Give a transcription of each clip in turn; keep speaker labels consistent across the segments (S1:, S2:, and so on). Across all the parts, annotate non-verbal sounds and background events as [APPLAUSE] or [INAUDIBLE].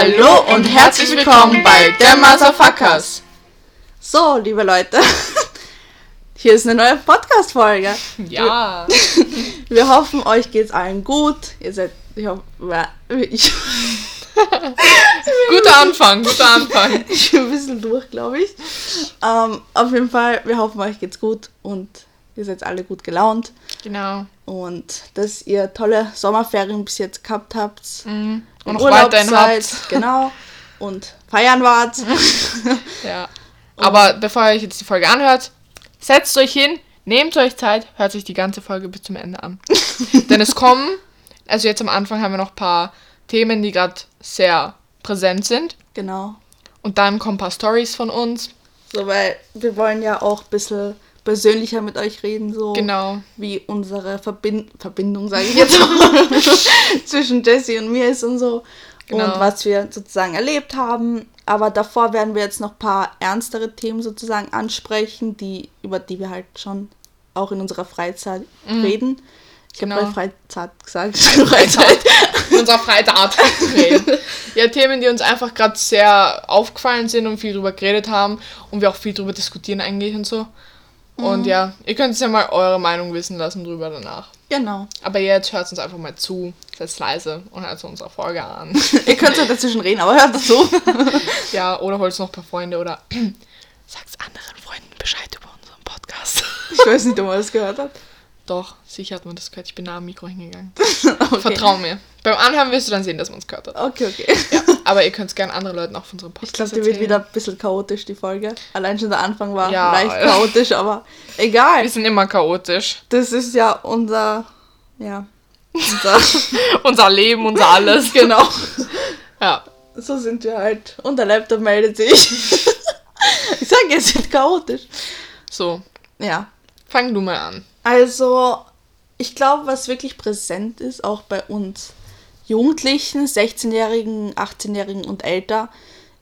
S1: Hallo und herzlich willkommen bei der Motherfuckers.
S2: So, liebe Leute, [LAUGHS] hier ist eine neue Podcast-Folge.
S1: Ja.
S2: Wir, [LAUGHS] wir hoffen, euch geht's allen gut. Ihr seid, ich hoffe, ich, [LAUGHS]
S1: guter Anfang, guter Anfang.
S2: ich bin ein bisschen durch, glaube ich. Ähm, auf jeden Fall, wir hoffen, euch geht's gut und ihr seid alle gut gelaunt.
S1: Genau.
S2: Und dass ihr tolle Sommerferien bis jetzt gehabt habt.
S1: Mhm. Und noch
S2: Urlaub seid,
S1: habt.
S2: Genau. Und feiern wart. [LAUGHS]
S1: Ja. Aber bevor ihr euch jetzt die Folge anhört, setzt euch hin, nehmt euch Zeit, hört sich die ganze Folge bis zum Ende an. [LAUGHS] Denn es kommen, also jetzt am Anfang haben wir noch ein paar Themen, die gerade sehr präsent sind.
S2: genau.
S1: Und dann kommen ein paar Stories von uns.
S2: So, weil wir wollen ja auch ein bisschen persönlicher mit euch reden, so
S1: Genau.
S2: wie unsere Verbind Verbindung, sage ich jetzt mal, [LAUGHS] zwischen Jesse und mir ist und so.
S1: Genau.
S2: Und was wir sozusagen erlebt haben. Aber davor werden wir jetzt noch ein paar ernstere Themen sozusagen ansprechen, die, über die wir halt schon auch in unserer Freizeit reden. Ich
S1: Genau.
S2: habe bei Freizeit gesagt. [LAUGHS] Freizeit.
S1: in unserer Freitag reden. [LAUGHS] Ja, Themen, die uns einfach gerade sehr aufgefallen sind und viel drüber geredet haben und wir auch viel drüber diskutieren eigentlich und so. Und ja, ihr könnt es ja mal eure Meinung wissen lassen drüber danach.
S2: Genau.
S1: Aber jetzt hört uns einfach mal zu, seid leise und hört unsere Folge an.
S2: Ihr könnt ja dazwischen reden, aber hört dazu. [LAUGHS]
S1: ja, oder holt noch ein paar Freunde oder [CLEARS THROAT] sagt anderen Freunden Bescheid über unseren Podcast. [LAUGHS]
S2: Ich weiß nicht, ob man das gehört hat.
S1: Doch, sicher hat man das gehört. Ich bin nah am Mikro hingegangen. [LAUGHS]
S2: Okay.
S1: Vertrau mir. Beim Anhören wirst du dann sehen, dass man es gehört hat.
S2: Okay, okay.
S1: Ja, aber ihr könnt es gerne anderen Leuten auch von unserem
S2: Ich
S1: Podcast
S2: glaube, die wird
S1: erzählen.
S2: wieder ein bisschen chaotisch, die Folge. Allein schon der Anfang war
S1: Ja,
S2: leicht chaotisch, aber egal.
S1: Wir sind immer chaotisch.
S2: Das ist ja unser, ja, unser, [LAUGHS]
S1: unser Leben, unser alles. [LAUGHS]
S2: genau.
S1: Ja.
S2: So sind wir halt. Und der Laptop meldet sich. [LAUGHS] ich sage, es sind chaotisch.
S1: So,
S2: Ja.
S1: fang du mal an.
S2: Also, ich glaube, was wirklich präsent ist, auch bei uns Jugendlichen, 16-Jährigen, 18-Jährigen und älter,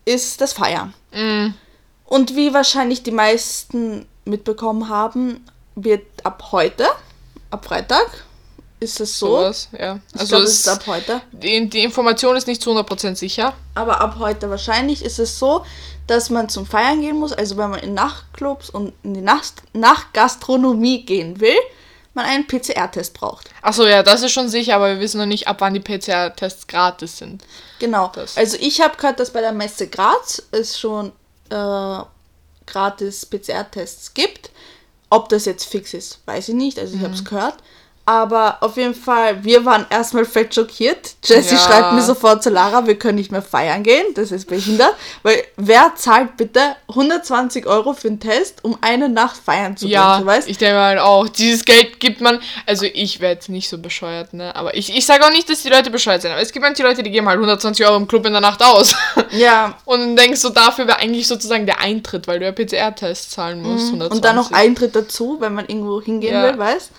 S2: ist das Feiern.
S1: Mm,
S2: Und wie wahrscheinlich die meisten mitbekommen haben, wird ab heute, ab Freitag, ist es so.
S1: sowas, ja. Also
S2: glaube, es
S1: es,
S2: ist ab heute.
S1: die, die Information ist nicht zu 100% sicher.
S2: Aber ab heute wahrscheinlich ist es so, dass man zum Feiern gehen muss. Also wenn man in Nachtclubs und in die Nacht Nachtgastronomie gehen will, man einen PCR-Test braucht.
S1: Achso, ja, das ist schon sicher, aber wir wissen noch nicht, ab wann die PCR-Tests gratis sind.
S2: Genau.
S1: Das.
S2: Also ich habe gehört, dass bei der Messe Graz es schon äh, gratis PCR-Tests gibt. Ob das jetzt fix ist, weiß ich nicht. Also ich habe es gehört. Aber auf jeden Fall, wir waren erstmal fett schockiert. Jessie
S1: Ja.
S2: schreibt mir sofort zu Lara, wir können nicht mehr feiern gehen. Das ist behindert. Weil wer zahlt bitte 120 Euro für einen Test, um eine Nacht feiern zu
S1: Ja,
S2: gehen? Du weißt?
S1: ich denke halt auch, dieses Geld gibt man, also ich wäre jetzt nicht so bescheuert, ne, aber ich, ich sage auch nicht, dass die Leute bescheuert sind, aber es gibt manche Leute, die geben halt 120 Euro im Club in der Nacht aus. [LAUGHS]
S2: Ja.
S1: Und dann denkst du, dafür wäre eigentlich sozusagen der Eintritt, weil du ja PCR-Test zahlen musst. 120.
S2: Mhm. Und dann noch Eintritt dazu, wenn man irgendwo hingehen
S1: Ja.
S2: will, weißt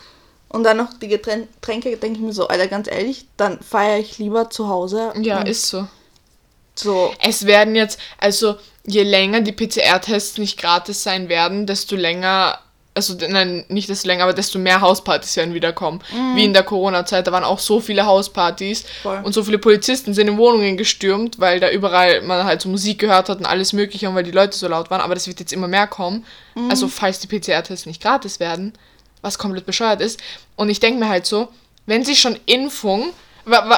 S2: Und dann noch die Geträn- Getränke, denke ich mir so, Alter, ganz ehrlich, dann feiere ich lieber zu Hause.
S1: Ja, ist so.
S2: so.
S1: Es werden jetzt, also je länger die PCR-Tests nicht gratis sein werden, desto länger, also nein, nicht desto länger, aber desto mehr Hauspartys werden wieder kommen. Wie in der Corona-Zeit, da waren auch so viele Hauspartys
S2: Voll.
S1: und so viele Polizisten sind in Wohnungen gestürmt, weil da überall man halt so Musik gehört hat und alles mögliche und weil die Leute so laut waren, aber das wird jetzt immer mehr kommen. Also falls die PCR-Tests nicht gratis werden, was komplett bescheuert ist. Und ich denke mir halt so, wenn sie schon Impfung,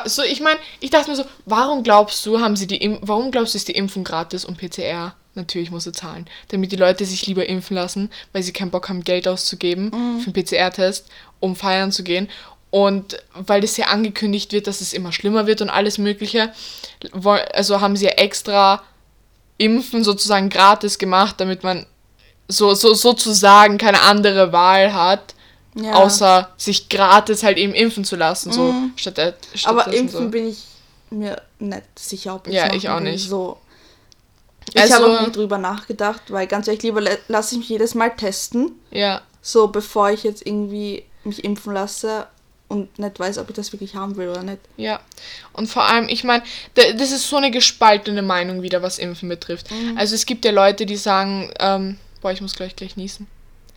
S1: so ich meine, ich dachte mir so, warum glaubst du, haben sie die, warum glaubst du, ist die Impfung gratis und PCR? Natürlich muss sie zahlen, damit die Leute sich lieber impfen lassen, weil sie keinen Bock haben, Geld auszugeben für einen PCR-Test, um feiern zu gehen. Und weil das ja angekündigt wird, dass es immer schlimmer wird und alles Mögliche, also haben sie ja extra Impfen sozusagen gratis gemacht, damit man so, so sozusagen keine andere Wahl hat,
S2: Ja.
S1: außer sich gratis halt eben impfen zu lassen, so statt der,
S2: Aber impfen
S1: so.
S2: bin ich mir nicht sicher, ob ich
S1: Ja, ich auch nicht.
S2: So. Ich
S1: Also-
S2: habe auch nie drüber nachgedacht, weil ganz ehrlich, lieber la- lasse ich mich jedes Mal testen,
S1: Ja,
S2: so bevor ich jetzt irgendwie mich impfen lasse und nicht weiß, ob ich das wirklich haben will oder nicht.
S1: ja. Und vor allem, ich meine, das ist so eine gespaltene Meinung wieder, was Impfen betrifft.
S2: Mhm.
S1: Also es gibt ja Leute, die sagen, ähm, boah, ich muss gleich gleich niesen.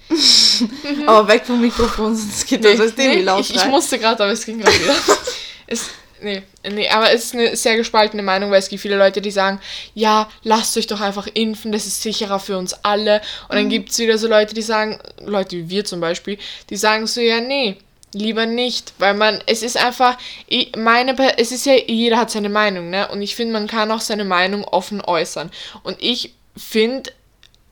S1: [LAUGHS]
S2: Aber weg vom Mikrofon, sonst geht das als
S1: nee,
S2: laut
S1: ich, ich musste gerade, aber es ging gerade wieder. [LAUGHS] es, nee, nee, aber es ist eine sehr gespaltene Meinung, weil es gibt viele Leute, die sagen, ja, lasst euch doch einfach impfen, das ist sicherer für uns alle. Und dann mhm. gibt es wieder so Leute, die sagen, Leute wie wir zum Beispiel, die sagen so, ja, nee, lieber nicht, weil man, es ist einfach, meine, es ist ja, jeder hat seine Meinung, ne? Und ich finde, man kann auch seine Meinung offen äußern. Und ich finde,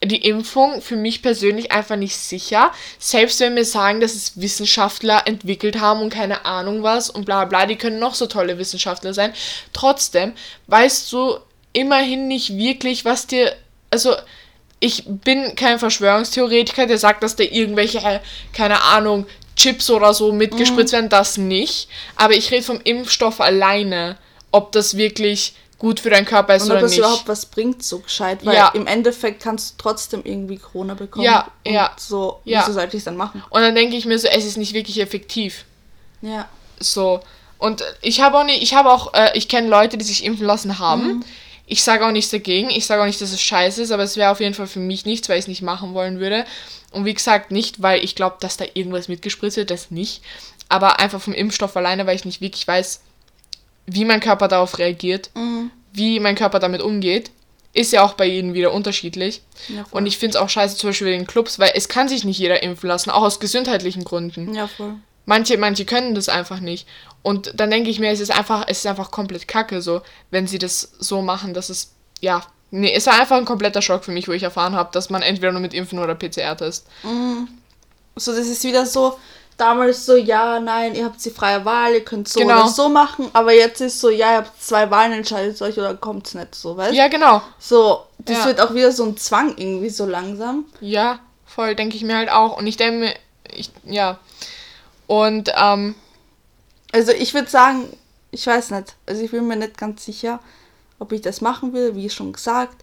S1: die Impfung für mich persönlich einfach nicht sicher. Selbst wenn wir sagen, dass es Wissenschaftler entwickelt haben und keine Ahnung was und bla bla, die können noch so tolle Wissenschaftler sein. Trotzdem weißt du immerhin nicht wirklich, was dir. Also, ich bin kein Verschwörungstheoretiker, der sagt, dass da irgendwelche, keine Ahnung, Chips oder so mitgespritzt mhm. werden, das nicht. Aber ich rede vom Impfstoff alleine, ob das wirklich gut für deinen Körper ist
S2: und
S1: oder
S2: nicht. Und ob es überhaupt was bringt, so gescheit, weil ja. im Endeffekt kannst du trotzdem irgendwie Corona bekommen.
S1: Ja, ja.
S2: So,
S1: ja.
S2: wieso sollte ich es dann machen?
S1: Und dann denke ich mir so, es ist nicht wirklich effektiv.
S2: Ja.
S1: So. Und ich habe auch nicht, ich habe auch, äh, ich kenne Leute, die sich impfen lassen haben. Mhm. Ich sage auch nichts dagegen. Ich sage auch nicht, dass es scheiße ist, aber es wäre auf jeden Fall für mich nichts, weil ich es nicht machen wollen würde. Und wie gesagt, nicht, weil ich glaube, dass da irgendwas mitgespritzt wird, das nicht. Aber einfach vom Impfstoff alleine, weil ich nicht wirklich weiß, wie mein Körper darauf reagiert. Mhm wie mein Körper damit umgeht, ist ja auch bei jedem wieder unterschiedlich. Ja, und ich finde es auch scheiße, zum Beispiel in den Clubs, weil es kann sich nicht jeder impfen lassen, auch aus gesundheitlichen Gründen.
S2: Ja, voll.
S1: Manche, manche können das einfach nicht. Und dann denke ich mir, es ist einfach, es ist einfach komplett kacke, so, wenn sie das so machen, dass es, ja, nee, es war einfach ein kompletter Schock für mich, wo ich erfahren habe, dass man entweder nur mit Impfen oder PCR-Test.
S2: Mhm. So, das ist wieder so, damals so, ja, nein, ihr habt die freie Wahl, ihr könnt so genau. oder so machen, aber jetzt ist so, ja, ihr habt zwei Wahlen, entscheidet euch oder kommt es nicht so, weißt
S1: Ja, genau.
S2: So, das ja. wird auch wieder so ein Zwang irgendwie so langsam.
S1: Ja, voll, denke ich mir halt auch. Und ich denke mir, ich, ja. Und, ähm.
S2: Also ich würde sagen, ich weiß nicht, also ich bin mir nicht ganz sicher, ob ich das machen will, wie schon gesagt.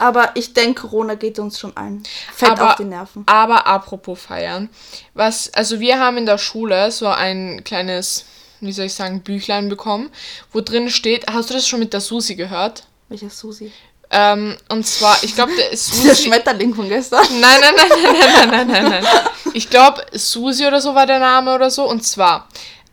S2: Aber ich denke, Corona geht uns schon ein. Fett
S1: aber,
S2: auf die Nerven.
S1: Aber apropos feiern. Was, also wir haben in der Schule so ein kleines, wie soll ich sagen, Büchlein bekommen, wo drin steht, hast du das schon mit der Susi gehört?
S2: Welcher Susi?
S1: Ähm, und zwar, ich glaube, der [LAUGHS]
S2: Susi. Der Schmetterling von gestern.
S1: Nein, nein, nein, nein, nein, nein, nein, nein. Ich glaube, Susi oder so war der Name oder so. Und zwar,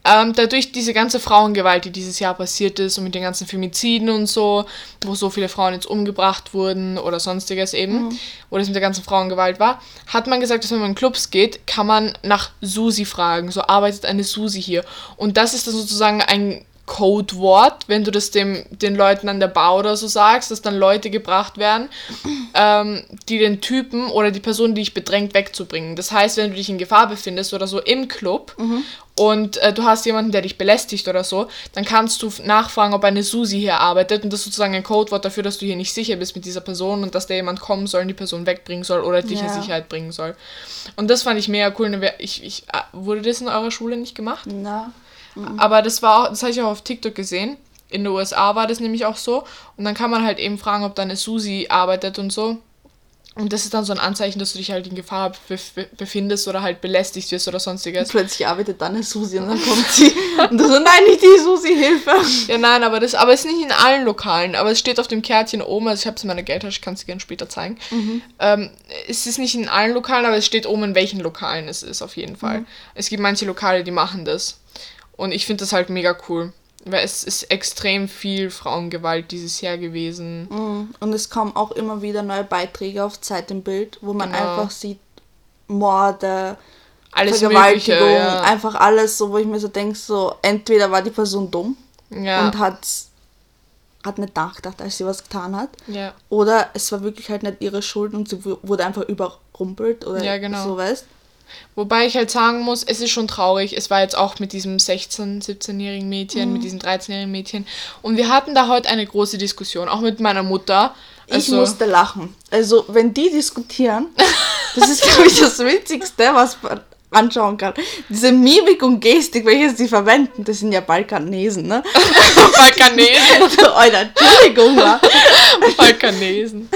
S1: ähm, dadurch diese ganze Frauengewalt, die dieses Jahr passiert ist und mit den ganzen Femiziden und so, wo so viele Frauen jetzt umgebracht wurden oder sonstiges eben, mhm. wo das mit der ganzen Frauengewalt war, hat man gesagt, dass wenn man in Clubs geht, kann man nach Susi fragen. So arbeitet eine Susi hier. Und das ist dann sozusagen ein Codewort, wenn du das dem, den Leuten an der Bar oder so sagst, dass dann Leute gebracht werden, ähm, die den Typen oder die Person, die dich bedrängt, wegzubringen. Das heißt, wenn du dich in Gefahr befindest oder so im Club mhm. und äh, du hast jemanden, der dich belästigt oder so, dann kannst du nachfragen, ob eine Susi hier arbeitet und das ist sozusagen ein Codewort dafür, dass du hier nicht sicher bist mit dieser Person und dass da jemand kommen soll und die Person wegbringen soll oder dich ja. in Sicherheit bringen soll. Und das fand ich mega cool. Ich, ich, äh, wurde das in eurer Schule nicht gemacht?
S2: Na.
S1: Mhm. Aber das war auch, das habe ich auch auf TikTok gesehen. In den USA war das nämlich auch so. Und dann kann man halt eben fragen, ob da eine Susi arbeitet und so. Und das ist dann so ein Anzeichen, dass du dich halt in Gefahr befindest oder halt belästigt wirst oder sonstiges.
S2: Und plötzlich arbeitet dann eine Susi und dann kommt sie. und du so, nein, nicht die Susi, Hilfe.
S1: Ja, nein, aber das aber es ist nicht in allen Lokalen. Aber es steht auf dem Kärtchen oben, also ich habe es in meiner Geldtasche, kann es gerne später zeigen. Mhm. Ähm, es ist nicht in allen Lokalen, aber es steht oben, in welchen Lokalen es ist, auf jeden Fall. Mhm. Es gibt manche Lokale, die machen das. Und ich finde das halt mega cool. Weil es ist extrem viel Frauengewalt dieses Jahr gewesen.
S2: Mhm. Und es kommen auch immer wieder neue Beiträge auf Zeit im Bild, wo man genau. einfach sieht, Morde, alles Vergewaltigung, mögliche, ja. einfach alles, so wo ich mir so denke, so entweder war die Person dumm ja. und hat hat nicht nachgedacht, als sie was getan hat.
S1: Ja.
S2: Oder es war wirklich halt nicht ihre Schuld und sie wurde einfach überrumpelt oder
S1: ja, genau.
S2: so, weißt
S1: Wobei ich halt sagen muss, es ist schon traurig. Es war jetzt auch mit diesem 16-, 17-jährigen Mädchen, mhm. mit diesem 13-jährigen Mädchen. Und wir hatten da heute eine große Diskussion, auch mit meiner Mutter.
S2: Also, ich musste lachen. Also, wenn die diskutieren, [LAUGHS] das ist, glaube ich, das Witzigste, was anschauen kann. Diese Mimik und Gestik, welche sie verwenden, das sind ja Balkanesen, ne? [LAUGHS]
S1: Balkanesen? [LAUGHS]
S2: Alter, Entschuldigung, [LAUGHS]
S1: Balkanesen.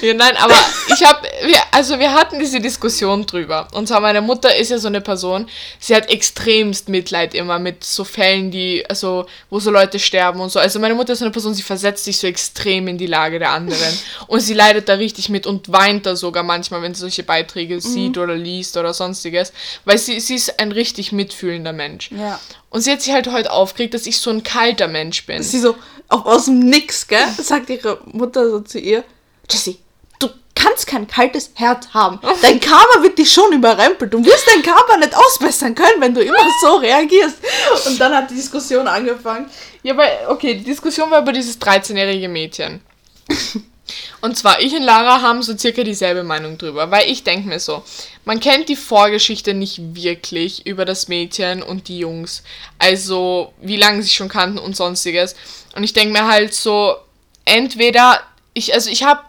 S1: Ja, nein, aber ich habe, also wir hatten diese Diskussion drüber. Und zwar meine Mutter ist ja so eine Person, sie hat extremst Mitleid immer mit so Fällen, die, also wo so Leute sterben und so. Also meine Mutter ist so eine Person, sie versetzt sich so extrem in die Lage der anderen. Und sie leidet da richtig mit und weint da sogar manchmal, wenn sie solche Beiträge mhm. sieht oder liest oder sonstiges. Weil sie, sie ist ein richtig mitfühlender Mensch.
S2: Ja.
S1: Und sie hat sich halt heute aufgeregt, dass ich so ein kalter Mensch bin.
S2: Sie so, auch aus dem Nix, gell? [LAUGHS] Sagt ihre Mutter so zu ihr, Jessie, du kannst kein kaltes Herz haben. Dein Karma wird dich schon überrempelt. Du wirst dein Karma nicht ausbessern können, wenn du immer so reagierst. Und dann hat die Diskussion angefangen.
S1: Ja, weil, okay, die Diskussion war über dieses 13-jährige Mädchen. [LAUGHS] Und zwar, ich und Lara haben so circa dieselbe Meinung drüber, weil ich denke mir so, man kennt die Vorgeschichte nicht wirklich über das Mädchen und die Jungs. Also, wie lange sie schon kannten und sonstiges. Und ich denke mir halt so, entweder, ich, also ich habe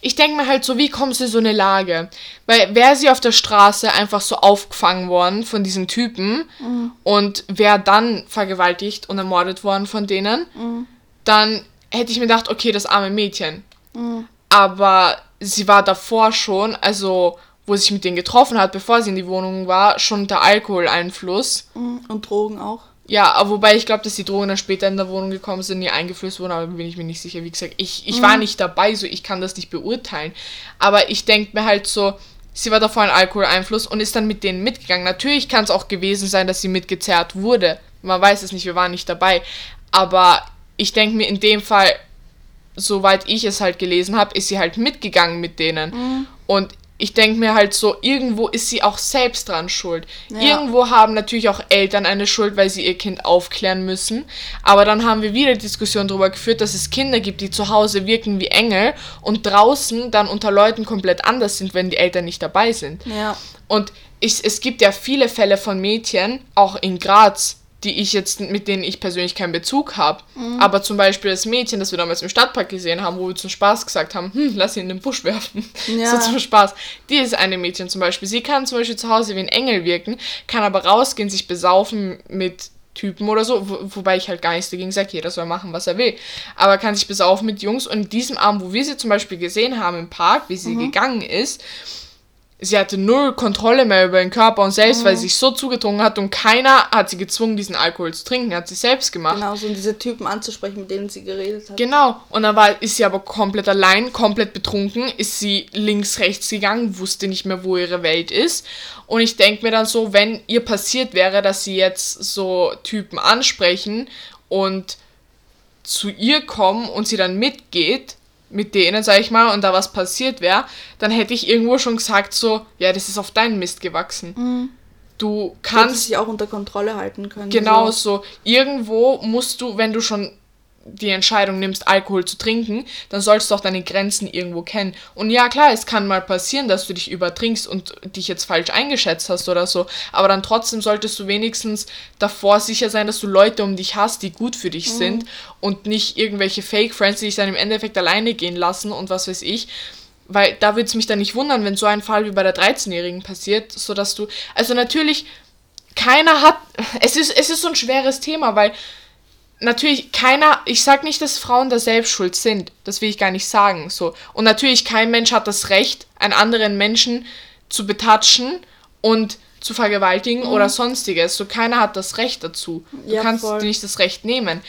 S1: ich denke mir halt so, wie kommt sie in so eine Lage? Weil wäre sie auf der Straße einfach so aufgefangen worden von diesen Typen mhm. und wäre dann vergewaltigt und ermordet worden von denen, mhm. dann hätte ich mir gedacht, okay, das arme Mädchen. Mhm. Aber sie war davor schon, also wo sie sich mit denen getroffen hat, bevor sie in die Wohnung war, schon unter Alkoholeinfluss.
S2: Mhm. Und Drogen auch.
S1: Ja, wobei ich glaube, dass die Drogen dann später in der Wohnung gekommen sind, nie eingeflößt wurden, aber bin ich mir nicht sicher. Wie gesagt, ich, ich mhm. war nicht dabei, so ich kann das nicht beurteilen. Aber ich denke mir halt so, sie war davor ein Alkoholeinfluss und ist dann mit denen mitgegangen. Natürlich kann es auch gewesen sein, dass sie mitgezerrt wurde. Man weiß es nicht, wir waren nicht dabei. Aber ich denke mir in dem Fall, soweit ich es halt gelesen habe, ist sie halt mitgegangen mit denen. Mhm. Und ich denke mir halt so, irgendwo ist sie auch selbst dran schuld. Ja. Irgendwo haben natürlich auch Eltern eine Schuld, weil sie ihr Kind aufklären müssen. Aber dann haben wir wieder Diskussion darüber geführt, dass es Kinder gibt, die zu Hause wirken wie Engel und draußen dann unter Leuten komplett anders sind, wenn die Eltern nicht dabei sind.
S2: Ja.
S1: Und ich, es gibt ja viele Fälle von Mädchen, auch in Graz, die ich jetzt, mit denen ich persönlich keinen Bezug habe. Mhm. Aber zum Beispiel das Mädchen, das wir damals im Stadtpark gesehen haben, wo wir zum Spaß gesagt haben, hm, lass ihn in den Busch werfen. [LAUGHS] Ja. So zum Spaß. Die ist eine Mädchen zum Beispiel. Sie kann zum Beispiel zu Hause wie ein Engel wirken, kann aber rausgehen, sich besaufen mit Typen oder so, wo, wobei ich halt gar nichts dagegen sage, jeder soll machen, was er will. Aber kann sich besaufen mit Jungs und in diesem Abend, wo wir sie zum Beispiel gesehen haben im Park, wie sie mhm. gegangen ist, sie hatte null Kontrolle mehr über den Körper und selbst, mhm. weil sie sich so zugetrunken hat und keiner hat sie gezwungen, diesen Alkohol zu trinken, hat sie selbst gemacht.
S2: Genau, so diese Typen anzusprechen, mit denen sie geredet hat.
S1: Genau, und dann war, ist sie aber komplett allein, komplett betrunken, ist sie links, rechts gegangen, wusste nicht mehr, wo ihre Welt ist. Und ich denke mir dann so, wenn ihr passiert wäre, dass sie jetzt so Typen ansprechen und zu ihr kommen und sie dann mitgeht, mit denen, sag ich mal, und da was passiert wäre, dann hätte ich irgendwo schon gesagt, so, ja, das ist auf deinen Mist gewachsen. Mhm. Du kannst.
S2: sie auch unter Kontrolle halten können.
S1: Genau so. so. Irgendwo musst du, wenn du schon die Entscheidung nimmst, Alkohol zu trinken, dann sollst du auch deine Grenzen irgendwo kennen. Und ja, klar, es kann mal passieren, dass du dich übertrinkst und dich jetzt falsch eingeschätzt hast oder so, aber dann trotzdem solltest du wenigstens davor sicher sein, dass du Leute um dich hast, die gut für dich mhm. sind und nicht irgendwelche Fake Friends, die dich dann im Endeffekt alleine gehen lassen und was weiß ich. Weil da würde es mich dann nicht wundern, wenn so ein Fall wie bei der 13-Jährigen passiert, sodass du. Also natürlich, keiner hat. Es ist, es ist so ein schweres Thema, weil natürlich keiner, ich sag nicht, dass Frauen da selbst schuld sind, das will ich gar nicht sagen, so. Und natürlich kein Mensch hat das Recht, einen anderen Menschen zu betatschen und zu vergewaltigen mhm. oder sonstiges. So keiner hat das Recht dazu. Du ja, kannst voll. dir nicht das Recht nehmen.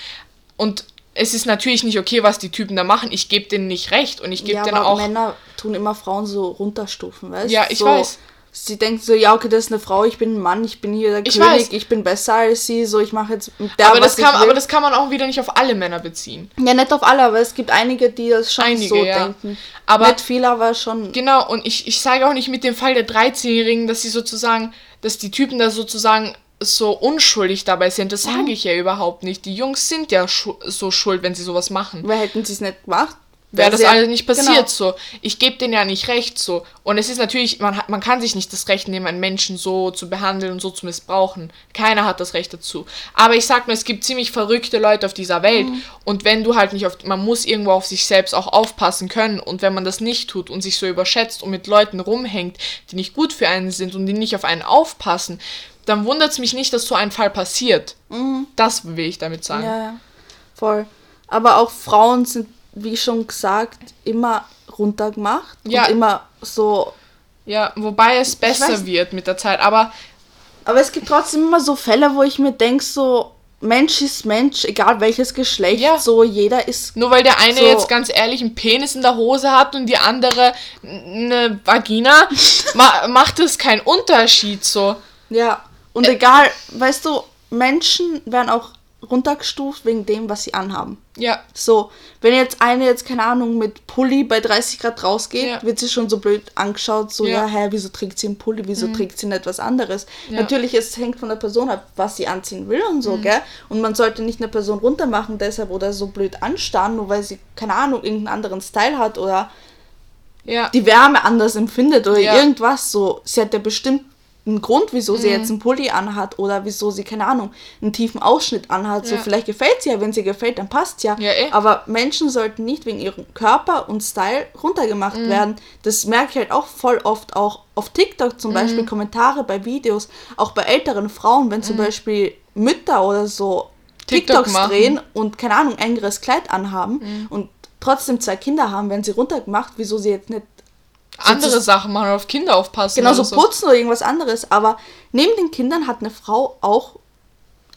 S1: Und es ist natürlich nicht okay, was die Typen da machen. Ich gebe denen nicht recht und ich gebe ja, denen auch.
S2: Männer tun immer Frauen so runterstufen, weißt
S1: du? Ja, ich
S2: so,
S1: weiß
S2: sie denkt so, ja, okay, das ist eine Frau, ich bin ein Mann, ich bin hier der ich König, weiß. ich bin besser als sie, so, ich mache jetzt
S1: mit der, aber das kann, Aber das kann man auch wieder nicht auf alle Männer beziehen.
S2: Ja, nicht auf alle, aber es gibt einige, die das schon einige, so ja. denken. Aber nicht viele, aber schon.
S1: Genau, und ich, ich sage auch nicht mit dem Fall der 13-Jährigen, dass sie sozusagen, dass die Typen da sozusagen so unschuldig dabei sind. Das mhm. sage ich ja überhaupt nicht. Die Jungs sind ja schu so schuld, wenn sie sowas machen.
S2: Weil hätten sie es nicht gemacht,
S1: wäre das alles nicht passiert genau. so. Ich gebe denen ja nicht recht so. Und es ist natürlich, man, hat, man kann sich nicht das Recht nehmen, einen Menschen so zu behandeln und so zu missbrauchen. Keiner hat das Recht dazu. Aber ich sag nur, es gibt ziemlich verrückte Leute auf dieser Welt. Mhm. Und wenn du halt nicht auf, man muss irgendwo auf sich selbst auch aufpassen können. Und wenn man das nicht tut und sich so überschätzt und mit Leuten rumhängt, die nicht gut für einen sind und die nicht auf einen aufpassen, dann wundert es mich nicht, dass so ein Fall passiert. Mhm. Das will ich damit sagen.
S2: Ja, ja. Voll. Aber auch Frauen sind wie schon gesagt, immer runtergemacht ja. und immer so.
S1: Ja, wobei es besser wird mit der Zeit, aber.
S2: Aber es gibt trotzdem immer so Fälle, wo ich mir denke, so, Mensch ist Mensch, egal welches Geschlecht, ja. so jeder ist.
S1: Nur weil der eine so jetzt ganz ehrlich einen Penis in der Hose hat und die andere eine Vagina, [LAUGHS] ma macht es keinen Unterschied so.
S2: Ja, und äh, egal, weißt du, Menschen werden auch runtergestuft wegen dem, was sie anhaben.
S1: Ja.
S2: So, wenn jetzt eine jetzt, keine Ahnung, mit Pulli bei 30 Grad rausgeht,
S1: Ja.
S2: wird sie schon so blöd angeschaut, so, ja,
S1: Ja. Mhm.
S2: hä, wieso trägt sie einen Pulli, wieso trägt sie nicht was anderes?
S1: Ja.
S2: Natürlich, es hängt von der Person ab, was sie anziehen will und
S1: Mhm.
S2: so, gell? Und man sollte nicht eine Person runtermachen deshalb oder so blöd anstarren, nur weil sie, keine Ahnung, irgendeinen anderen Style hat oder
S1: Ja.
S2: die Wärme anders empfindet oder irgendwas so. Sie hat ja bestimmt einen Grund, wieso sie
S1: Mhm.
S2: jetzt einen Pulli anhat oder wieso sie, keine Ahnung, einen tiefen Ausschnitt anhat. So,
S1: Ja.
S2: vielleicht gefällt sie ja, wenn sie gefällt, dann passt ja.
S1: Ja, eh.
S2: Aber Menschen sollten nicht wegen ihrem Körper und Style runtergemacht
S1: Mhm.
S2: werden. Das merke ich halt auch voll oft auch auf TikTok
S1: Mhm.
S2: zum Beispiel, Kommentare bei Videos, auch bei älteren Frauen, wenn zum Beispiel Mütter oder so
S1: Mhm. TikTok
S2: TikToks
S1: machen.
S2: drehen und keine Ahnung, engeres Kleid anhaben und trotzdem zwei Kinder haben, werden sie runtergemacht, wieso sie jetzt nicht
S1: Andere Sachen machen, auf Kinder aufpassen. oder so.
S2: putzen oder irgendwas anderes. Aber neben den Kindern hat eine Frau auch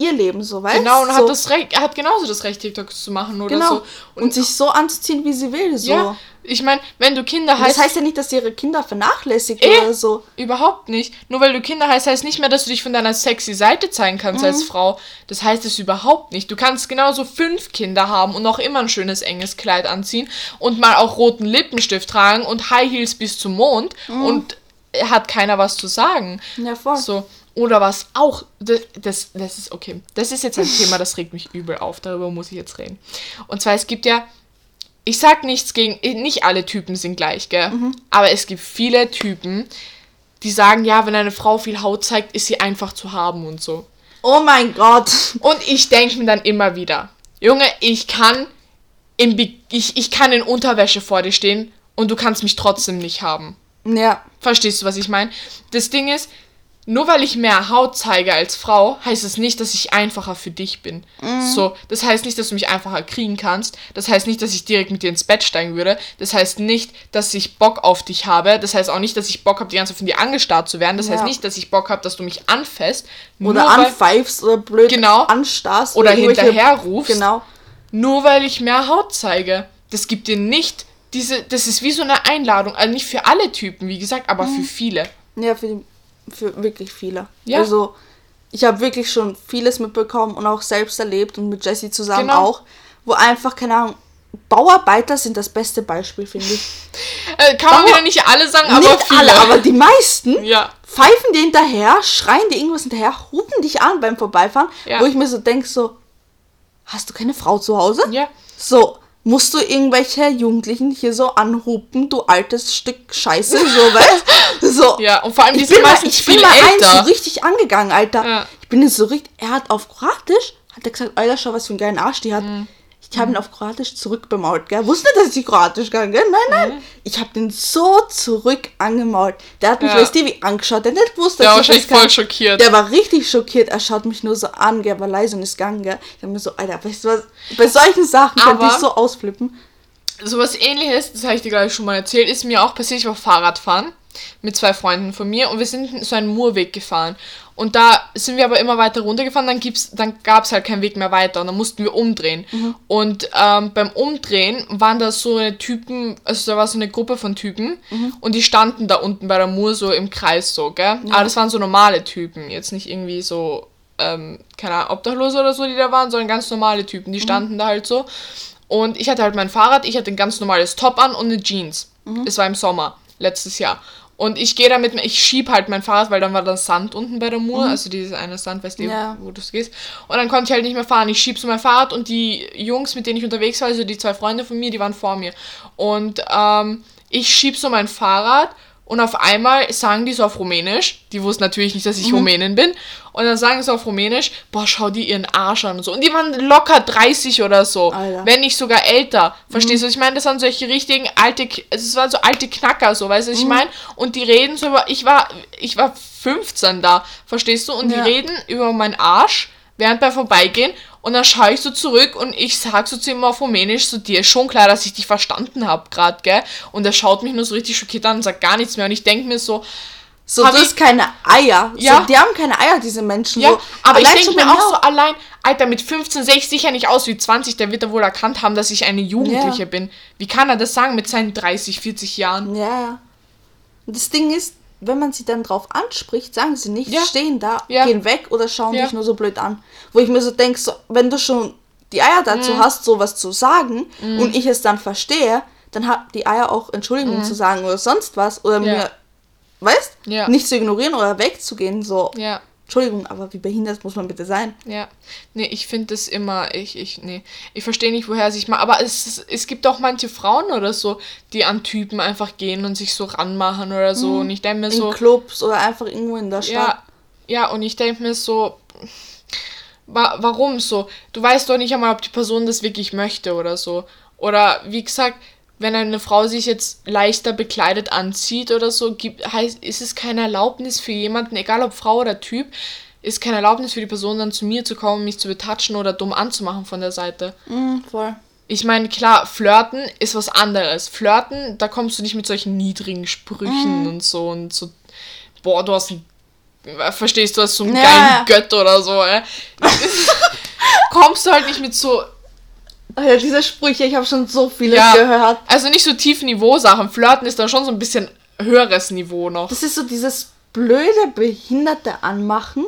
S2: ihr Leben, so weißt
S1: Genau, und
S2: so,
S1: hat das Recht, hat genauso das Recht, TikToks zu machen oder
S2: genau.
S1: so.
S2: Und, sich so anzuziehen, wie sie will. So.
S1: ja, ich meine, wenn du Kinder
S2: das
S1: heißt,
S2: ja nicht, dass sie ihre Kinder vernachlässigt
S1: Eh.
S2: oder so.
S1: überhaupt nicht. Nur weil du Kinder heißt, heißt nicht mehr, dass du dich von deiner sexy Seite zeigen kannst
S2: Mhm.
S1: als Frau. Das heißt es überhaupt nicht. Du kannst genauso fünf Kinder haben und noch immer ein schönes enges Kleid anziehen und mal auch roten Lippenstift tragen und High Heels bis zum Mond
S2: Mhm.
S1: und hat keiner was zu sagen.
S2: Ja, voll.
S1: So. Oder was auch, das, das, das ist okay. Das ist jetzt ein [LAUGHS] Thema, das regt mich übel auf. Darüber muss ich jetzt reden. Und zwar, es gibt ja, ich sag nichts gegen, nicht alle Typen sind gleich, gell? Aber es gibt viele Typen, die sagen, ja, wenn eine Frau viel Haut zeigt, ist sie einfach zu haben und so.
S2: Oh mein Gott. [LAUGHS]
S1: Und ich denke mir dann immer wieder, Junge, ich kann, Bi ich, ich kann in Unterwäsche vor dir stehen und du kannst mich trotzdem nicht haben.
S2: Ja.
S1: Verstehst du, was ich meine? Das Ding ist, nur weil ich mehr Haut zeige als Frau, heißt es nicht, dass ich einfacher für dich bin. So, das heißt nicht, dass du mich einfacher kriegen kannst. Das heißt nicht, dass ich direkt mit dir ins Bett steigen würde. Das heißt nicht, dass ich Bock auf dich habe. Das heißt auch nicht, dass ich Bock habe, die ganze Zeit von dir angestarrt zu werden. Das
S2: Ja.
S1: heißt nicht, dass ich Bock habe, dass du mich anfasst.
S2: Oder anpfeifst oder blöd
S1: Genau.
S2: anstarrst.
S1: Oder
S2: irgendwelche-
S1: hinterher rufst.
S2: Genau.
S1: nur weil ich mehr Haut zeige. Das gibt dir nicht diese, das ist wie so eine Einladung. Also nicht für alle Typen, wie gesagt, aber für viele.
S2: Ja, für, die, für wirklich viele.
S1: Ja.
S2: Also, ich habe wirklich schon vieles mitbekommen und auch selbst erlebt und mit Jessie zusammen
S1: Genau.
S2: auch, wo einfach, keine Ahnung, Bauarbeiter sind das beste Beispiel, finde ich. [LAUGHS]
S1: Äh, kann man
S2: Dauer-
S1: wieder nicht alle sagen, aber
S2: Nicht
S1: viele.
S2: alle, aber die meisten
S1: Ja.
S2: pfeifen dir hinterher, schreien dir irgendwas hinterher, hupen dich an beim Vorbeifahren,
S1: Ja.
S2: wo ich mir so denke, so, hast du keine Frau zu Hause?
S1: Ja.
S2: So, musst du irgendwelche Jugendlichen hier so anhupen, du altes Stück Scheiße, so, [LAUGHS] weißt So.
S1: Ja, und vor allem, die
S2: ich
S1: sind
S2: bin mal,
S1: meistens
S2: ich bin mal eins so
S1: älter.
S2: richtig angegangen, Alter.
S1: Ja.
S2: Ich bin jetzt so richtig, er hat auf Kroatisch, hat er gesagt, Alter, schau, was für einen geilen Arsch die hat.
S1: Mhm.
S2: Ich habe ihn auf Kroatisch zurückbemault, gell? Wusste nicht, dass ich Kroatisch kann, gell? Nein, nein.
S1: Mhm.
S2: Ich habe den so zurück angemault. Der hat mich,
S1: Ja.
S2: weißt du, wie angeschaut. Der hat nicht gewusst, dass
S1: Der war
S2: ich
S1: wahrscheinlich
S2: das kann.
S1: voll schockiert.
S2: Der war richtig schockiert. Er schaut mich nur so an, gell? war leise und ist gegangen, gell? Ich habe mir so, Alter, weißt du was? Bei solchen Sachen
S1: Aber-
S2: ich so ausflippen.
S1: Sowas ähnliches, das habe ich dir gleich schon mal erzählt, ist mir auch passiert. Ich war Fahrradfahren mit zwei Freunden von mir und wir sind so einen Murweg gefahren. Und da sind wir aber immer weiter runtergefahren, dann, gibt's, dann gab es halt keinen Weg mehr weiter und dann mussten wir umdrehen. Und ähm, beim Umdrehen waren da so eine Typen, also da war so eine Gruppe von Typen und die standen da unten bei der Mur so im Kreis so, gell? Aber das waren so normale Typen, jetzt nicht irgendwie so, ähm, keine Ahnung, Obdachlose oder so, die da waren, sondern ganz normale Typen, die standen da halt so. Und ich hatte halt mein Fahrrad, ich hatte ein ganz normales Top an und eine Jeans. Es war im Sommer, letztes Jahr. Und ich gehe damit, ich schieb halt mein Fahrrad, weil dann war da Sand unten bei der Mur, also dieses eine Sand, weißt du,
S2: Ja.
S1: wo du gehst. Und dann konnte ich halt nicht mehr fahren. Ich schieb so mein Fahrrad und die Jungs, mit denen ich unterwegs war, also die zwei Freunde von mir, die waren vor mir. Und ähm, ich schieb so mein Fahrrad und auf einmal sagen die so auf Rumänisch, die wussten natürlich nicht, dass ich Rumänin bin, und dann sagen sie auf Rumänisch, boah, schau dir ihren Arsch an und so. Und die waren locker 30 oder so,
S2: Alter.
S1: wenn nicht sogar älter. Verstehst du? Ich meine, das waren solche richtigen alte, also es waren so alte Knacker, so, weißt du, was ich meine? Und die reden so über, ich war, ich war 15 da, verstehst du? Und
S2: Ja.
S1: die reden über meinen Arsch, während beim Vorbeigehen. Und dann schaue ich so zurück und ich sag so zu ihm auf Rumänisch, so dir ist schon klar, dass ich dich verstanden habe gerade, gell? Und er schaut mich nur so richtig schockiert an und sagt gar nichts mehr. Und ich denke mir so,
S2: So, du hast keine Eier.
S1: Ja.
S2: So, die haben keine Eier, diese Menschen.
S1: ja,
S2: so.
S1: aber ich denke mir auch so allein, Alter, mit 15 sehe ich sicher nicht aus wie 20, der wird er wohl erkannt haben, dass ich eine Jugendliche
S2: Ja.
S1: bin. Wie kann er das sagen mit seinen 30, 40 Jahren?
S2: Ja, ja. Und das Ding ist, wenn man sie dann drauf anspricht, sagen sie nichts,
S1: Ja.
S2: stehen da,
S1: Ja.
S2: gehen weg oder schauen
S1: Ja.
S2: dich nur so blöd an. Wo ich mir so denke, so, wenn du schon die Eier dazu hast, sowas zu sagen und ich es dann verstehe, dann hat die Eier auch Entschuldigung zu sagen oder sonst was oder mir, weißt, nicht zu ignorieren oder wegzugehen, so,
S1: Ja.
S2: Entschuldigung, aber wie behindert muss man bitte sein?
S1: Ja, nee, ich finde das immer, ich, ich, nee, ich verstehe nicht, woher sich mal, aber es, es gibt auch manche Frauen oder so, die an Typen einfach gehen und sich so ranmachen oder so und ich denke mir
S2: In
S1: so,
S2: Clubs oder einfach irgendwo in der Stadt.
S1: ja, ja, und ich denke mir so, wa warum so? Du weißt doch nicht einmal, ob die Person das wirklich möchte oder so. Oder wie gesagt, wenn eine Frau sich jetzt leichter bekleidet anzieht oder so, gibt, heißt, ist es keine Erlaubnis für jemanden, egal ob Frau oder Typ, ist keine Erlaubnis für die Person dann zu mir zu kommen, mich zu betatschen oder dumm anzumachen von der Seite.
S2: Mhm, voll.
S1: Ich meine, klar, Flirten ist was anderes. Flirten, da kommst du nicht mit solchen niedrigen Sprüchen und so und so, boah, du hast ein, verstehst du, hast so einen
S2: Ja,
S1: geilen. Gött oder so, äh. [LAUGHS] [LAUGHS] kommst du halt nicht mit so,
S2: Ja, diese Sprüche, ich habe schon so viele
S1: ja,
S2: gehört.
S1: also nicht so tief Niveau-Sachen. Flirten ist dann schon so ein bisschen höheres Niveau noch.
S2: Das ist so dieses blöde, behinderte Anmachen,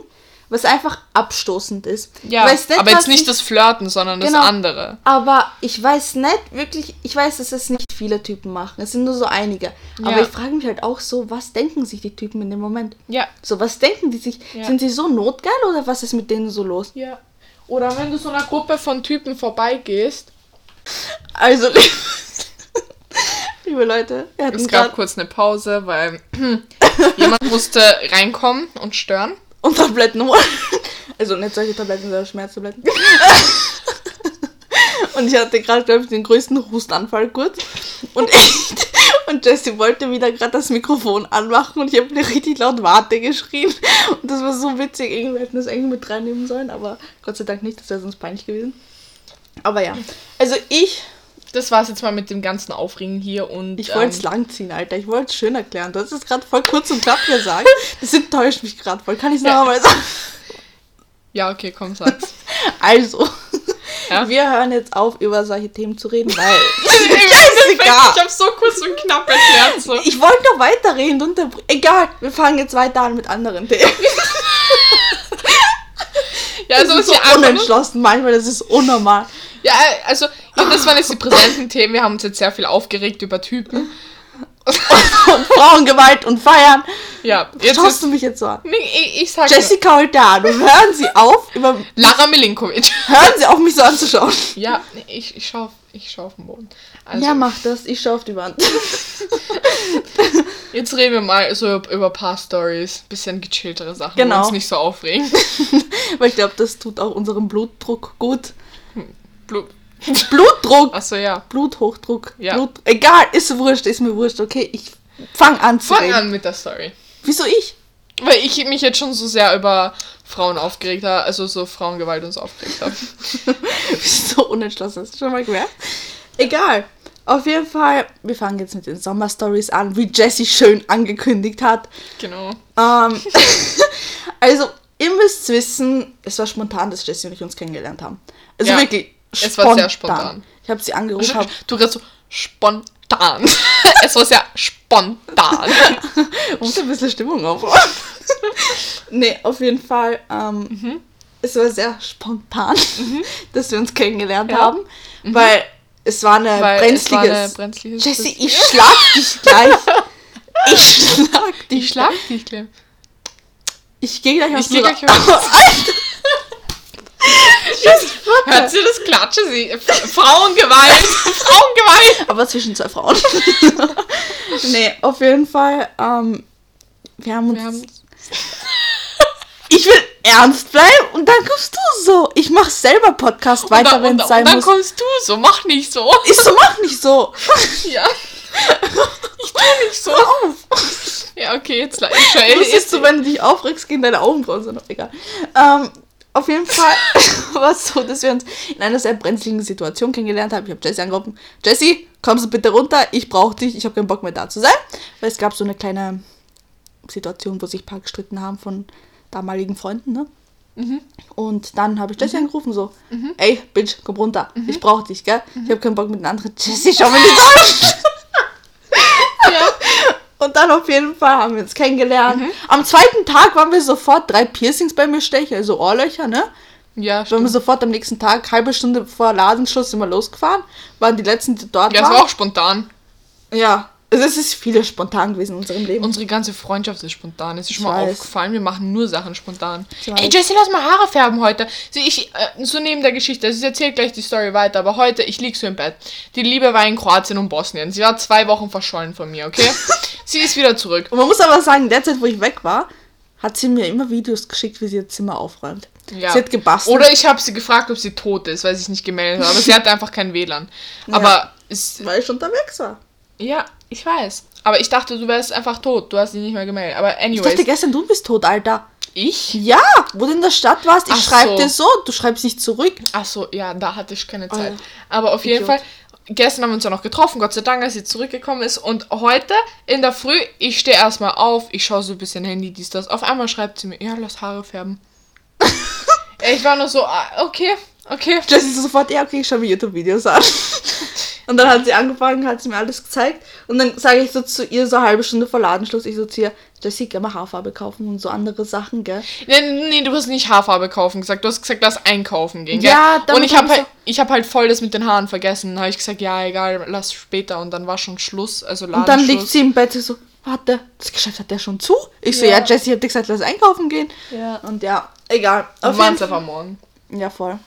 S2: was einfach abstoßend ist.
S1: Ja,
S2: Ich weiß
S1: aber jetzt nicht
S2: ich-
S1: das Flirten, sondern
S2: Genau.
S1: das andere.
S2: Aber ich weiß nicht wirklich, ich weiß, dass es nicht viele Typen machen. Es sind nur so einige. Aber
S1: Ja.
S2: ich frage mich halt auch so, was denken sich die Typen in dem Moment?
S1: Ja.
S2: So, was denken die sich?
S1: Ja.
S2: Sind sie so notgeil oder was ist mit denen so los?
S1: Ja. Oder wenn du so einer Gruppe von Typen vorbeigehst,
S2: Also, liebe Leute,
S1: es gab kurz eine Pause, weil [CLEARS THROAT] jemand musste reinkommen und stören.
S2: und Tabletten holen. Also nicht solche Tabletten, sondern Schmerztabletten. [LAUGHS] und ich hatte gerade, glaube ich, den größten Hustanfall kurz. Und echt. [LAUGHS] Und Jessie wollte wieder gerade das Mikrofon anmachen und ich habe mir richtig laut Warte geschrien. Und das war so witzig. Irgendwie hätten wir das eigentlich mit reinnehmen sollen, aber Gott sei Dank nicht, das wäre sonst peinlich gewesen. Aber ja. Also ich,
S1: Das war's jetzt mal mit dem ganzen Aufregen hier und.
S2: ich wollte es
S1: ähm,
S2: langziehen, Alter. Ich wollte es schön erklären. Du hast es gerade voll kurz und knapp gesagt. Das enttäuscht mich gerade voll. Kann ich es
S1: Ja.
S2: einmal sagen?
S1: Ja, okay, komm, sag's. [LAUGHS]
S2: Also,
S1: Ja?
S2: wir hören jetzt auf, über solche Themen zu reden, weil [LAUGHS] [LAUGHS]
S1: ich
S2: egal.
S1: hab's so kurz und knapp erklärt. So.
S2: ich wollte noch weiterreden. Und Egal, wir fangen jetzt weiter an mit anderen Themen. [LAUGHS]
S1: Ja,
S2: Das
S1: also,
S2: ist so unentschlossen manchmal, das ist unnormal.
S1: ja, also, ja, das waren jetzt die präsenten Themen. Wir haben uns jetzt sehr viel aufgeregt über Typen.
S2: Und Frauengewalt und Feiern.
S1: Ja, jetzt
S2: Schaust du mich jetzt so an?
S1: Nee, ich, ich sag
S2: Jessica Holtano, hören Sie auf, über,
S1: Lara Milinkovic.
S2: hören Sie auf, mich so anzuschauen.
S1: Ja, nee, ich, ich schau, auf- ich schau auf den Boden. Also,
S2: Ja, mach das. Ich schaue auf die Wand. [LAUGHS]
S1: jetzt reden wir mal so über, ein paar Stories. Bisschen gechilltere Sachen,
S2: Genau.
S1: uns nicht so aufregen. [LAUGHS]
S2: Weil ich glaube, das tut auch unserem Blutdruck gut.
S1: Blut.
S2: Blutdruck!
S1: Achso, ja.
S2: Bluthochdruck.
S1: Ja.
S2: Blut, egal, ist wurscht, ist mir wurscht, okay? Ich fang an zu
S1: Fang
S2: reden.
S1: an mit der Story.
S2: Wieso ich?
S1: Weil ich mich jetzt schon so sehr über Frauen aufgeregt habe, also so Frauengewalt und so aufgeregt habe. [LAUGHS]
S2: so unentschlossen, hast du schon mal gemerkt? Egal. Auf jeden Fall, wir fangen jetzt mit den Sommerstories an, wie Jessie schön angekündigt hat.
S1: Genau.
S2: Ähm, [LAUGHS] also, ihr müsst wissen, es war spontan, dass Jessie und ich uns kennengelernt haben. Also
S1: Ja,
S2: wirklich
S1: es war sehr spontan.
S2: Ich habe sie angerufen, [LAUGHS]
S1: Du redest so spontan. es war sehr spontan.
S2: Muss [LAUGHS] ein bisschen Stimmung auf. [LAUGHS] nee, auf jeden Fall, ähm,
S1: Mhm.
S2: es war sehr spontan, [LAUGHS] dass wir uns kennengelernt
S1: Ja.
S2: haben, weil es war eine
S1: Weil war
S2: brenzliges...
S1: eine
S2: Jessie, ich schlag dich gleich. Ich schlag dich.
S1: Ich schlag dich, Clem.
S2: Ich gehe gleich aus
S1: Ich geh
S2: dem
S1: gleich
S2: Ra-
S1: Hört sie das Klatsche? Sie, Frauengewalt! Frauengewalt! [LAUGHS]
S2: Aber zwischen zwei Frauen. [LAUGHS] nee, auf jeden Fall. Ähm, wir haben uns.
S1: Wir haben
S2: ich will ernst bleiben und dann kommst du so. Ich mach selber Podcast weiter, wenn
S1: und,
S2: es sein
S1: und dann
S2: muss.
S1: kommst du so, mach nicht so.
S2: Ich so, mach nicht so. [LAUGHS]
S1: Ja. Ich tu nicht so. Ja, okay, jetzt ich
S2: Das ist so, wenn du dich aufregst, gehen deine Augenbrauen so noch egal. Ähm, auf jeden Fall [LAUGHS] war es so, dass wir uns in einer sehr brenzligen Situation kennengelernt haben. Ich habe Jessie angerufen. Jessie, kommst du bitte runter? Ich brauche dich. Ich habe keinen Bock mehr da zu sein. Weil es gab so eine kleine Situation, wo sich ein paar gestritten haben von damaligen Freunden, ne? Und dann habe ich Jessie angerufen, so, ey, Bitch, komm runter. Ich brauche dich, gell? Ich habe keinen Bock mit einer anderen. Jessie, schau mir nicht an. [LAUGHS]
S1: Ja.
S2: Und dann auf jeden Fall haben wir uns kennengelernt.
S1: Mhm.
S2: Am zweiten Tag waren wir sofort drei Piercings bei mir stechen, also Ohrlöcher, ne?
S1: Ja,
S2: Waren wir
S1: stimmt.
S2: sofort am nächsten Tag, halbe Stunde vor Ladenschluss sind wir losgefahren, waren die letzten, die dort
S1: Ja,
S2: waren.
S1: war auch spontan.
S2: Ja, also es ist vieles spontan gewesen in unserem Leben.
S1: Unsere ganze Freundschaft ist spontan. Es ist schon
S2: Ich
S1: mal
S2: weiß.
S1: aufgefallen, wir machen nur Sachen spontan. Ey, Jessie, lass mal Haare färben heute. So, ich, äh, so neben der Geschichte, also ich erzähle gleich die Story weiter, aber heute, ich lieg so im Bett. Die Liebe war in Kroatien und Bosnien. Sie war zwei Wochen verschollen von mir, okay? [LAUGHS] Sie ist wieder zurück.
S2: Und man muss aber sagen, in der Zeit, wo ich weg war, hat sie mir immer Videos geschickt, wie sie ihr Zimmer aufräumt.
S1: Ja.
S2: Sie hat gebastelt.
S1: Oder ich habe sie gefragt, ob sie tot ist, weil sie sich nicht gemeldet hat. Aber sie hatte einfach kein WLAN. [LAUGHS] Aber es,
S2: weil ich unterwegs war.
S1: Ja, ich weiß. Aber ich dachte, du wärst einfach tot. Du hast dich nicht mehr gemeldet. Aber
S2: Ich
S1: anyways.
S2: dachte gestern, du bist tot, Alter.
S1: ich?
S2: Ja, wo du in der Stadt warst, ich
S1: Ach
S2: schreibe
S1: so.
S2: dir so, du schreibst nicht zurück.
S1: Ach so, ja, da hatte ich keine
S2: Oh
S1: Zeit.
S2: ja.
S1: Aber auf jeden
S2: Idiot.
S1: Fall, gestern haben wir uns ja noch getroffen, Gott sei Dank, als sie zurückgekommen ist. Und heute in der Früh, ich stehe erstmal auf, ich schaue so ein bisschen Handy, dies, das. Auf einmal schreibt sie mir, ja, lass Haare färben. [LAUGHS] ich war nur so, ah, okay, okay.
S2: Jessie so sofort, ja, okay, ich schaue mir YouTube-Videos an. Und dann hat sie angefangen, hat sie mir alles gezeigt. Und dann sage ich so zu ihr, so eine halbe Stunde vor Ladenschluss, ich so zu ihr, Jessie, geh mal Haarfarbe kaufen und so andere Sachen, gell?
S1: Nee, nee, du hast nicht Haarfarbe kaufen gesagt, du hast gesagt, lass einkaufen gehen. Gell?
S2: Ja,
S1: Und
S2: damit
S1: ich habe
S2: hab ich
S1: halt, ich hab halt voll das mit den Haaren vergessen. Dann habe ich gesagt, ja, egal, lass später. Und dann war schon Schluss, also
S2: Und dann
S1: Ladenschluss.
S2: liegt sie im Bett, so, warte, das Geschäft hat der schon zu? Ich so,
S1: Ja.
S2: ja, Jessie hat dir gesagt, lass einkaufen gehen.
S1: Ja.
S2: Und ja, egal.
S1: Und
S2: Auf
S1: waren
S2: jeden
S1: es einfach morgen.
S2: Ja, voll.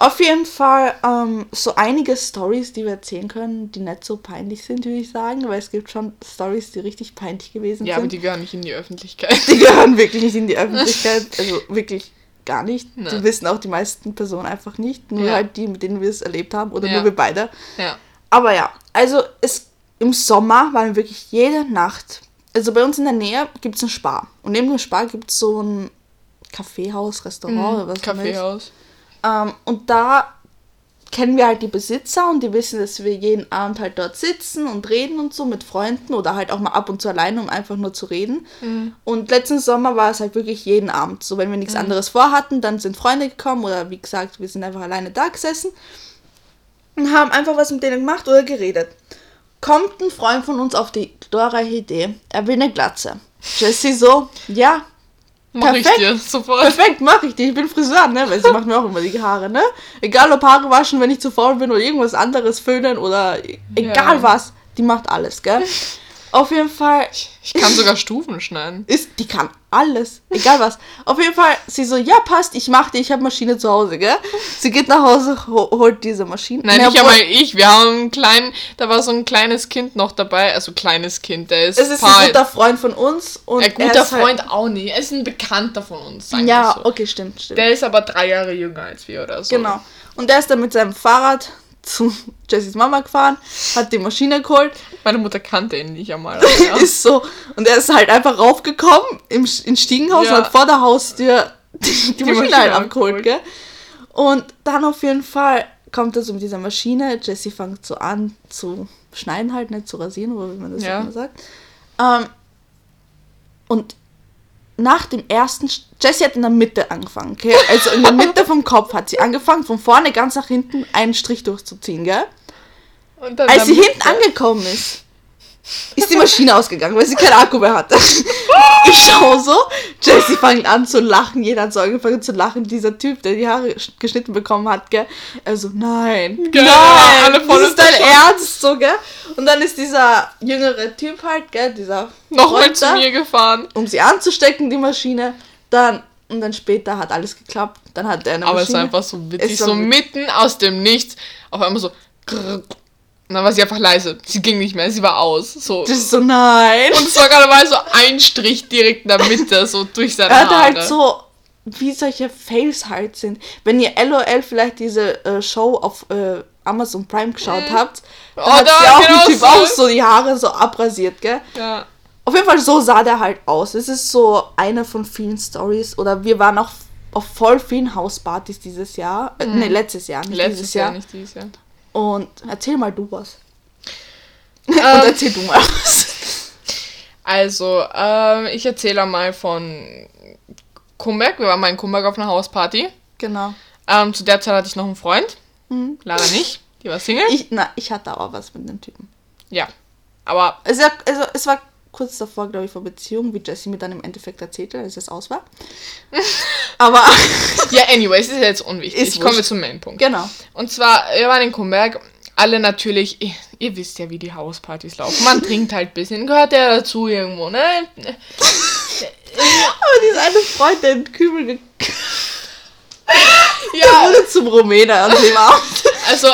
S2: Auf jeden Fall ähm, so einige Stories, die wir erzählen können, die nicht so peinlich sind, würde ich sagen, weil es gibt schon Stories, die richtig peinlich gewesen
S1: Ja, aber
S2: sind.
S1: die gehören nicht in die Öffentlichkeit.
S2: Die gehören wirklich nicht in die Öffentlichkeit, [LAUGHS] also wirklich gar nicht.
S1: Ne.
S2: Die wissen auch die meisten Personen einfach nicht, nur
S1: Ja.
S2: halt die, mit denen wir es erlebt haben oder
S1: Ja.
S2: nur wir beide.
S1: ja.
S2: Aber ja, also es, im Sommer waren wir wirklich jede Nacht, also bei uns in der Nähe gibt es ein Spar und neben dem Spar gibt es so ein Kaffeehaus, Restaurant oder was auch immer.
S1: Kaffeehaus.
S2: Ähm, und da kennen wir halt die Besitzer und die wissen, dass wir jeden Abend halt dort sitzen und reden und so mit Freunden oder halt auch mal ab und zu alleine, um einfach nur zu reden. Und letzten Sommer war es halt wirklich jeden Abend. So, wenn wir nichts anderes vorhatten, dann sind Freunde gekommen oder wie gesagt, wir sind einfach alleine da gesessen und haben einfach was mit denen gemacht oder geredet. Kommt ein Freund von uns auf die glorreiche Idee, er will eine Glatze. Jessie so, ja,
S1: Mach ich
S2: Perfekt.
S1: dir sofort.
S2: Perfekt, mache ich die. Ich bin Friseur, ne? Weil sie macht mir auch immer die Haare, ne? Egal ob Haare waschen, wenn ich zu faul bin oder irgendwas anderes föhnen oder egal
S1: Ja.
S2: was. Die macht alles, gell? Auf jeden Fall
S1: Ich kann sogar [LAUGHS] Stufen schneiden.
S2: ist, die kann alles. Egal was. Auf jeden Fall, sie so, ja, passt, ich mach die, ich habe Maschine zu Hause, gell? Sie geht nach Hause, ho holt diese Maschine.
S1: Nein,
S2: obwohl-
S1: einmal ich. Wir haben einen kleinen, da war so ein kleines Kind noch dabei. Also kleines Kind, der ist,
S2: Es ist ein guter Freund von uns und
S1: ein
S2: er
S1: guter
S2: halt-
S1: Freund auch nicht. Er ist ein Bekannter von uns, sagen
S2: Ja,
S1: so.
S2: okay, stimmt, stimmt.
S1: Der ist aber drei Jahre jünger als wir oder so.
S2: Genau. Und der ist dann mit seinem Fahrrad zu [LAUGHS] Jessys Mama gefahren, hat die Maschine geholt,
S1: Meine Mutter kannte ihn nicht einmal. [LAUGHS] Ja.
S2: ist so. Und er ist halt einfach raufgekommen im, ins Stiegenhaus
S1: Ja.
S2: und hat vor der Haustür [LAUGHS] die, die, Maschine,
S1: Maschine
S2: halt abgeholt,
S1: abgeholt.
S2: gell? Und dann auf jeden Fall kommt er so mit dieser Maschine. Jessie fängt so an zu schneiden halt, nicht zu rasieren, oder wie man das
S1: Ja.
S2: immer sagt. Ähm, und nach dem ersten, Jessie hat in der Mitte angefangen, okay? Also in der [LAUGHS] Mitte vom Kopf hat sie angefangen, von vorne ganz nach hinten einen Strich durchzuziehen, gell? Als sie hinten angekommen ist, ist die Maschine ausgegangen, weil sie keinen Akku mehr hatte. Ich schaue so, Jessie fängt an zu lachen, jeder hat so angefangen zu lachen, dieser Typ, der die Haare sch- geschnitten bekommen hat, gell? Also, nein,
S1: Gell,
S2: nein,
S1: alle voll
S2: das ist dein Ernst, so, gell? Und dann ist dieser jüngere Typ halt, gell, dieser
S1: nochmal zu mir gefahren.
S2: um sie anzustecken, die Maschine, dann, und dann später hat alles geklappt, dann hat er eine
S1: Aber es
S2: Maschine.
S1: war einfach so witzig,
S2: Es
S1: so
S2: witzig.
S1: mitten aus dem Nichts. Auf einmal so. Und dann war sie einfach leise. Sie ging nicht mehr, sie war aus. So.
S2: Das ist so, nein.
S1: Und es war gerade mal so ein Strich direkt in der Mitte, so durch seine
S2: Er hatte
S1: Haare.
S2: halt so, wie solche Fails halt sind. Wenn ihr LOL vielleicht diese äh, Show auf äh, Amazon Prime geschaut habt, dann
S1: Oh,
S2: hat
S1: da,
S2: ja auch
S1: genau
S2: Typ
S1: so.
S2: auch so die Haare so abrasiert, gell?
S1: Ja.
S2: Auf jeden Fall so sah der halt aus. Es ist so eine von vielen Stories. Oder wir waren auch auf voll vielen Hauspartys dieses Jahr. Äh, nee, letztes Jahr, nicht
S1: Mhm. Letztes
S2: dieses
S1: Jahr.
S2: Jahr.
S1: nicht dieses Jahr.
S2: Und erzähl mal du was. [LAUGHS]
S1: Ähm.
S2: Und erzähl du mal was.
S1: Also, ähm, ich erzähle mal von Kumberg. Wir waren mal in Kumberg auf einer Hausparty.
S2: Genau.
S1: Ähm, zu der Zeit hatte ich noch einen Freund. Lara nicht. Die war Single.
S2: Ich, na, ich hatte aber was mit dem Typen.
S1: ja. Aber
S2: Also, also es war kurz davor, glaube ich, vor Beziehung, wie Jessie mir dann im Endeffekt erzählte, als es aus war. [LAUGHS] Aber [LAUGHS]
S1: Ja, anyways, ist ja jetzt unwichtig.
S2: Ist
S1: wir
S2: wurscht.
S1: zum Mainpunkt.
S2: genau.
S1: Und zwar, wir waren in Kumberg, alle natürlich, ihr, ihr wisst ja, wie die Hauspartys laufen. Man [LAUGHS] trinkt halt ein bisschen, gehört ja dazu irgendwo, ne?
S2: Aber dieser eine Freund, der in den Kübel ge der
S1: Ja,
S2: wurde zum Rumäner an dem Abend.
S1: also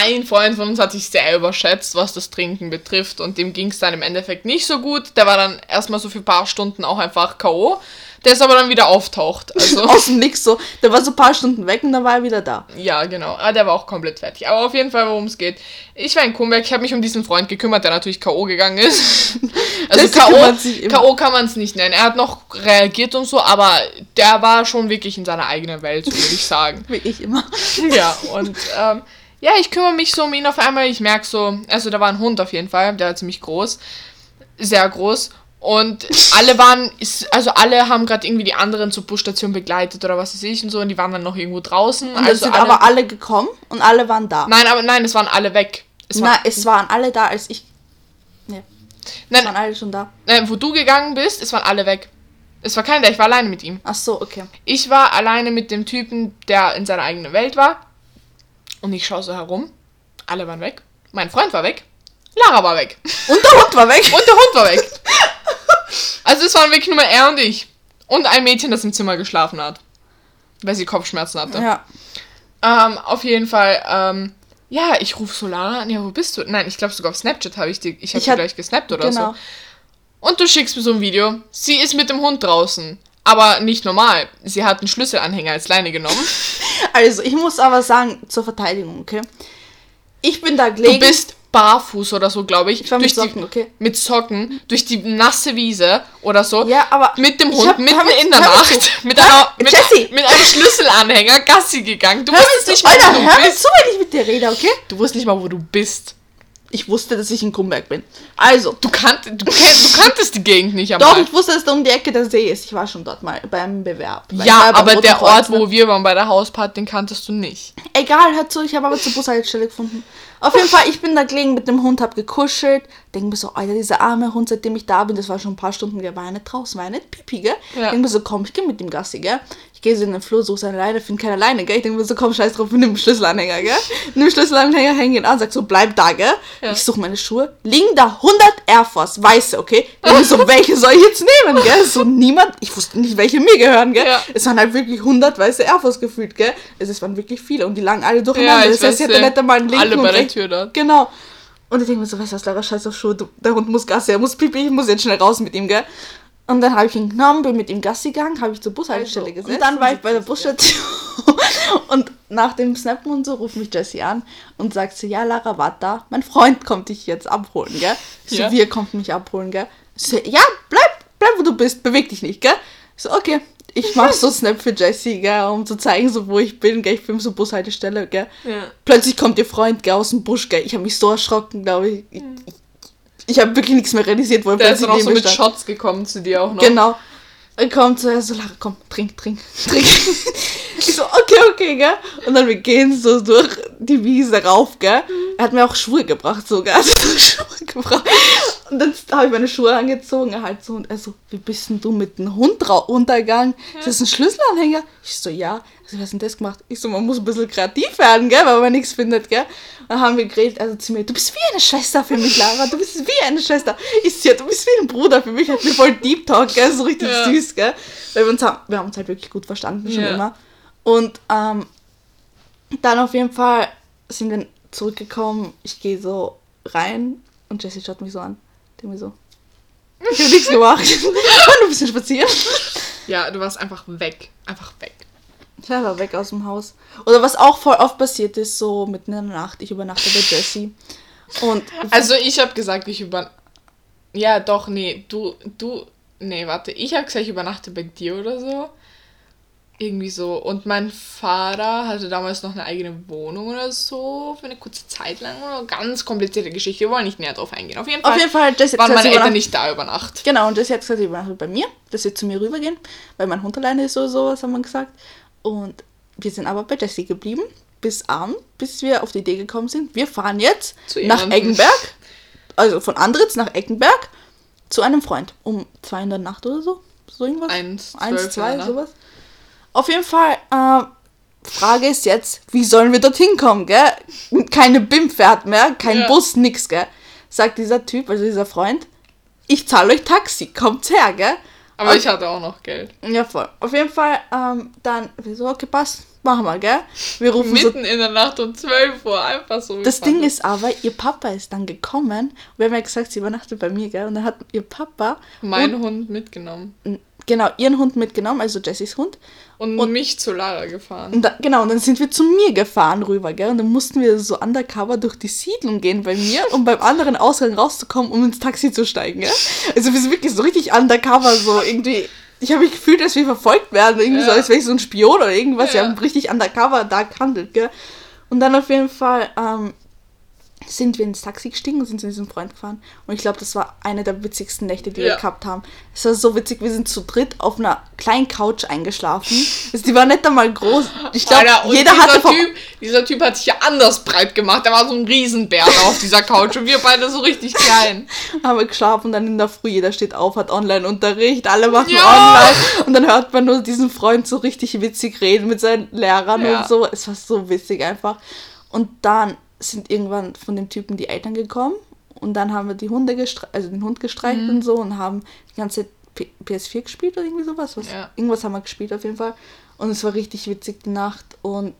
S1: ein Freund von uns hat sich sehr überschätzt, was das Trinken betrifft und dem ging es dann im Endeffekt nicht so gut. Der war dann erstmal so für ein paar Stunden auch einfach K.O. Der ist aber dann wieder auftaucht. Also, [LAUGHS]
S2: Aus dem Nix so. Der war so ein paar Stunden weg und dann war er wieder da.
S1: ja, genau. Ah, der war auch komplett fertig. Aber auf jeden Fall, worum es geht. Ich war in Kumberg, ich habe mich um diesen Freund gekümmert, der natürlich K.O. gegangen ist. [LAUGHS] Also. K.O. kann man es nicht nennen. Er hat noch reagiert und so, aber der war schon wirklich in seiner eigenen Welt, würde ich sagen. [LAUGHS]
S2: Wie ich immer.
S1: Ja, und ähm, ja, ich kümmere mich so um ihn auf einmal. Ich merke so, also da war ein Hund auf jeden Fall, der war ziemlich groß, sehr groß. Und alle waren, also alle haben gerade irgendwie die anderen zur Busstation begleitet oder was weiß ich und so. Und die waren dann noch irgendwo draußen.
S2: Und
S1: also
S2: sind
S1: alle,
S2: aber alle gekommen und alle waren da.
S1: Nein, aber nein, es waren alle weg. Es war,
S2: Nein, es waren alle da, als ich. Ne, es waren
S1: nein,
S2: alle schon da.
S1: nein, wo du gegangen bist, es waren alle weg. Es war keiner da, ich war alleine mit ihm.
S2: Ach so, okay.
S1: Ich war alleine mit dem Typen, der in seiner eigenen Welt war. Und ich schaue so herum. Alle waren weg. Mein Freund war weg. Lara war weg.
S2: Und der Hund war weg. [LAUGHS]
S1: Und der Hund war weg. Also es waren wirklich nur mal er und ich. Und ein Mädchen, das im Zimmer geschlafen hat. Weil sie Kopfschmerzen hatte.
S2: Ja.
S1: Ähm, auf jeden Fall, ähm, ja, ich rufe so Lara an. Ja, wo bist du? Nein, ich glaube sogar auf Snapchat habe ich die, ich habe die
S2: hat-
S1: gleich gesnappt oder
S2: Genau.
S1: so. Und du schickst mir so ein Video. Sie ist mit dem Hund draußen. Aber nicht normal. Sie hat einen Schlüsselanhänger als Leine genommen. [LAUGHS]
S2: Also, ich muss aber sagen, zur Verteidigung, okay? Ich bin da
S1: Du
S2: gelegen.
S1: bist barfuß oder so, glaube ich.
S2: Ich war mit
S1: durch
S2: Socken,
S1: die,
S2: okay?
S1: Mit Socken, durch die nasse Wiese oder so.
S2: Ja, aber.
S1: mit dem Hund
S2: hab-
S1: mitten
S2: hör
S1: in der
S2: hör
S1: Nacht [LAUGHS] mit,
S2: Hör-
S1: einer, mit,
S2: Jessie!
S1: mit einem Schlüsselanhänger Gassi gegangen. Du
S2: Hör
S1: wusstest nicht mal,
S2: Alter,
S1: wo du
S2: hör mir
S1: bist.
S2: zu, wenn ich mit dir rede, okay?
S1: Du wusstest nicht mal, wo du bist.
S2: Ich wusste, dass ich in Krummberg bin. Also,
S1: Du, kannt, du, kenn, du kanntest die Gegend nicht
S2: doch,
S1: einmal.
S2: ich wusste, dass da um die Ecke der See ist. Ich war schon dort mal beim Bewerb.
S1: Ja, aber der Ort,
S2: ne?
S1: wo wir waren bei der Hausparty, den kanntest du nicht.
S2: Egal, hör zu, ich habe aber zur Bushaltestelle gefunden. Auf jeden Fall, ich bin da gelegen mit dem Hund, hab gekuschelt. Denk mir so, Alter, dieser arme Hund, seitdem ich da bin, das war schon ein paar Stunden, der war ja nicht draußen, war ja nicht pipi, gell?
S1: Ja.
S2: Denk mir so, komm, ich geh mit dem Gassi, gell? Ich gehe so in den Flur, suche seine Leine, finde keine Leine, gell? Ich denk mir so, komm, scheiß drauf, nimm den Schlüsselanhänger, gell? Nimm den Schlüsselanhänger, häng ihn an, sag so, bleib da, gell?
S1: Ja.
S2: Ich suche meine Schuhe, liegen da 100 Air Force, weiße, okay? Mir so, welche soll ich jetzt nehmen, gell? So niemand, ich wusste nicht, welche mir gehören, gell?
S1: Ja.
S2: Es waren halt wirklich 100 weiße Air Force gefühlt, gell? Es es waren wirklich viele und die lagen alle durcheinander.
S1: Ja, ich
S2: das heißt, ich hätte nicht einmal einen linken
S1: Alle
S2: und
S1: bei der Tür dort.
S2: Genau. Und ich denke mir so, weißt du was, Lara, scheiß auf Schuhe, du, der Hund muss Gassi, er muss pipi, ich muss jetzt schnell raus mit ihm, gell? Und dann habe ich ihn genommen, bin mit ihm Gassi gegangen, habe ich zur Bushaltestelle
S1: Also,
S2: gesetzt. Und dann war ich bei der Busstation [LAUGHS] und nach dem Snappen und so ruft mich Jessie an und sagt sie, ja Lara, warte da, mein Freund kommt dich jetzt abholen, gell? Ich so,
S1: Ja.
S2: wir kommt mich abholen, gell? Ich so, ja, bleib, bleib wo du bist, beweg dich nicht, gell? Ich so, okay. Ich mach so Snap für Jessie, gell, um zu zeigen, so wo ich bin, gell? Ich bin so Bushaltestelle, gell?
S1: Ja.
S2: Plötzlich kommt ihr Freund, gell, aus dem Busch, gell? Ich habe mich so erschrocken, glaube ich. Ich, ich, ich habe wirklich nichts mehr realisiert, wo er
S1: Der ist dann auch so mit
S2: stand.
S1: Shots gekommen zu dir auch noch.
S2: Genau. Er kommt so, er so, Lara, komm, trink, trink, [LAUGHS] trink. ich so, okay, okay, gell? Und dann wir gehen so durch die Wiese rauf, gell? Er hat mir auch Schuhe gebracht sogar. [LAUGHS] Also so Schuhe gebracht. Und dann habe ich meine Schuhe angezogen, er halt so, und er so, wie bist denn du mit dem Hund runtergegangen? Ist das ein Schlüsselanhänger? Ich so, ja. Also, was hast denn das gemacht? Ich so, man muss ein bisschen kreativ werden, gell, weil man nichts findet, gell? Dann haben wir geredet, also zu mir, du bist wie eine Schwester für mich, Lara, du bist wie eine Schwester. Ich so, ja, du bist wie ein Bruder für mich, hat mir voll Deep Talk, gell, so richtig
S1: Ja.
S2: süß, gell? Weil wir uns haben, wir haben uns halt wirklich gut verstanden, schon
S1: Ja.
S2: immer. Und ähm, dann auf jeden Fall sind wir zurückgekommen, ich gehe so rein und Jessie schaut mich so an. Denke mir so, ich habe nichts gemacht. Nur ein bisschen spazieren.
S1: Ja, du warst einfach weg. Einfach weg.
S2: Ich war weg aus dem Haus. Oder was auch voll oft passiert ist, so mitten in der Nacht, ich übernachte bei Jessie. Und [LAUGHS]
S1: Also ich habe gesagt, ich über... Ja, doch, nee, du, du... Nee, warte, ich habe gesagt, ich übernachte bei dir oder so. Irgendwie so. Und mein Vater hatte damals noch eine eigene Wohnung oder so, für eine kurze Zeit lang. Oder ganz komplizierte Geschichte. Wir wollen nicht näher drauf eingehen. Auf jeden Fall
S2: auf jeden Fall Jessie
S1: waren meine Eltern nicht da über Nacht.
S2: Genau, und Jessie hat gesagt, sie übernachtet bei mir, dass sie zu mir rübergehen, weil mein Hund alleine ist oder sowas, haben wir gesagt. Und wir sind aber bei Jessie geblieben, bis Abend, bis wir auf die Idee gekommen sind, wir fahren jetzt
S1: Zu
S2: nach. Eggenberg, also von Andritz nach Eckenberg, zu einem Freund um zwei in der Nacht oder so. So irgendwas.
S1: Eins,
S2: Eins, zwei, sowas. Auf jeden Fall, äh, Frage ist jetzt, wie sollen wir dorthin kommen, gell? Keine BIM fährt mehr, kein
S1: Ja.
S2: Bus, nix, gell? Sagt dieser Typ, also dieser Freund, ich zahle euch Taxi, kommt her, gell?
S1: Aber
S2: Und-
S1: ich hatte auch noch Geld.
S2: Ja, voll. Auf jeden Fall, ähm, dann, wir so, okay, passt, machen wir, gell? Wir rufen so
S1: Mitten in der Nacht um 12 Uhr, einfach so.
S2: Das Ding ist aber, ihr Papa ist dann gekommen. Wir haben ja gesagt, sie übernachtet bei mir, gell? Und dann hat ihr Papa
S1: ich. Mein Hund mitgenommen.
S2: Genau ihren Hund mitgenommen, also Jessys Hund.
S1: Und,
S2: Und-
S1: mich zu Lara gefahren.
S2: Da, genau, und dann sind wir zu mir gefahren rüber, gell? Und dann mussten wir so undercover durch die Siedlung gehen bei mir, um beim anderen Ausgang rauszukommen, um ins Taxi zu steigen, gell? Also wir sind wirklich so richtig undercover, so irgendwie. Ich habe mich gefühlt, dass wir verfolgt werden, irgendwie so,
S1: Ja.
S2: als wäre ich so ein Spion oder irgendwas. Wir
S1: Ja.
S2: haben richtig undercover da gehandelt, gell? Und dann auf jeden Fall ähm, sind wir ins Taxi gestiegen und sind zu diesem Freund gefahren. Und ich glaube, das war eine der witzigsten Nächte, die wir
S1: Ja.
S2: gehabt haben. Es war so witzig, wir sind zu dritt auf einer kleinen Couch eingeschlafen. Also die war nicht einmal groß. Ich glaube, jeder
S1: dieser
S2: hatte vom,
S1: typ, dieser Typ hat sich ja anders breit gemacht. Der war so ein Riesenbär da auf dieser Couch und wir beide so richtig klein. [LAUGHS]
S2: haben wir geschlafen und dann in der Früh, jeder steht auf, hat Online-Unterricht, alle machen
S1: Ja.
S2: online und dann hört man nur diesen Freund so richtig witzig reden mit seinen Lehrern
S1: Ja.
S2: und so. Es war so witzig einfach. Und dann sind irgendwann von dem Typen die Eltern gekommen und dann haben wir die Hunde also den Hund gestreichelt
S1: Mhm.
S2: und so und haben die ganze P PS4 gespielt oder irgendwie sowas. Was,
S1: Ja.
S2: Irgendwas haben wir gespielt auf jeden Fall. Und es war richtig witzig die Nacht und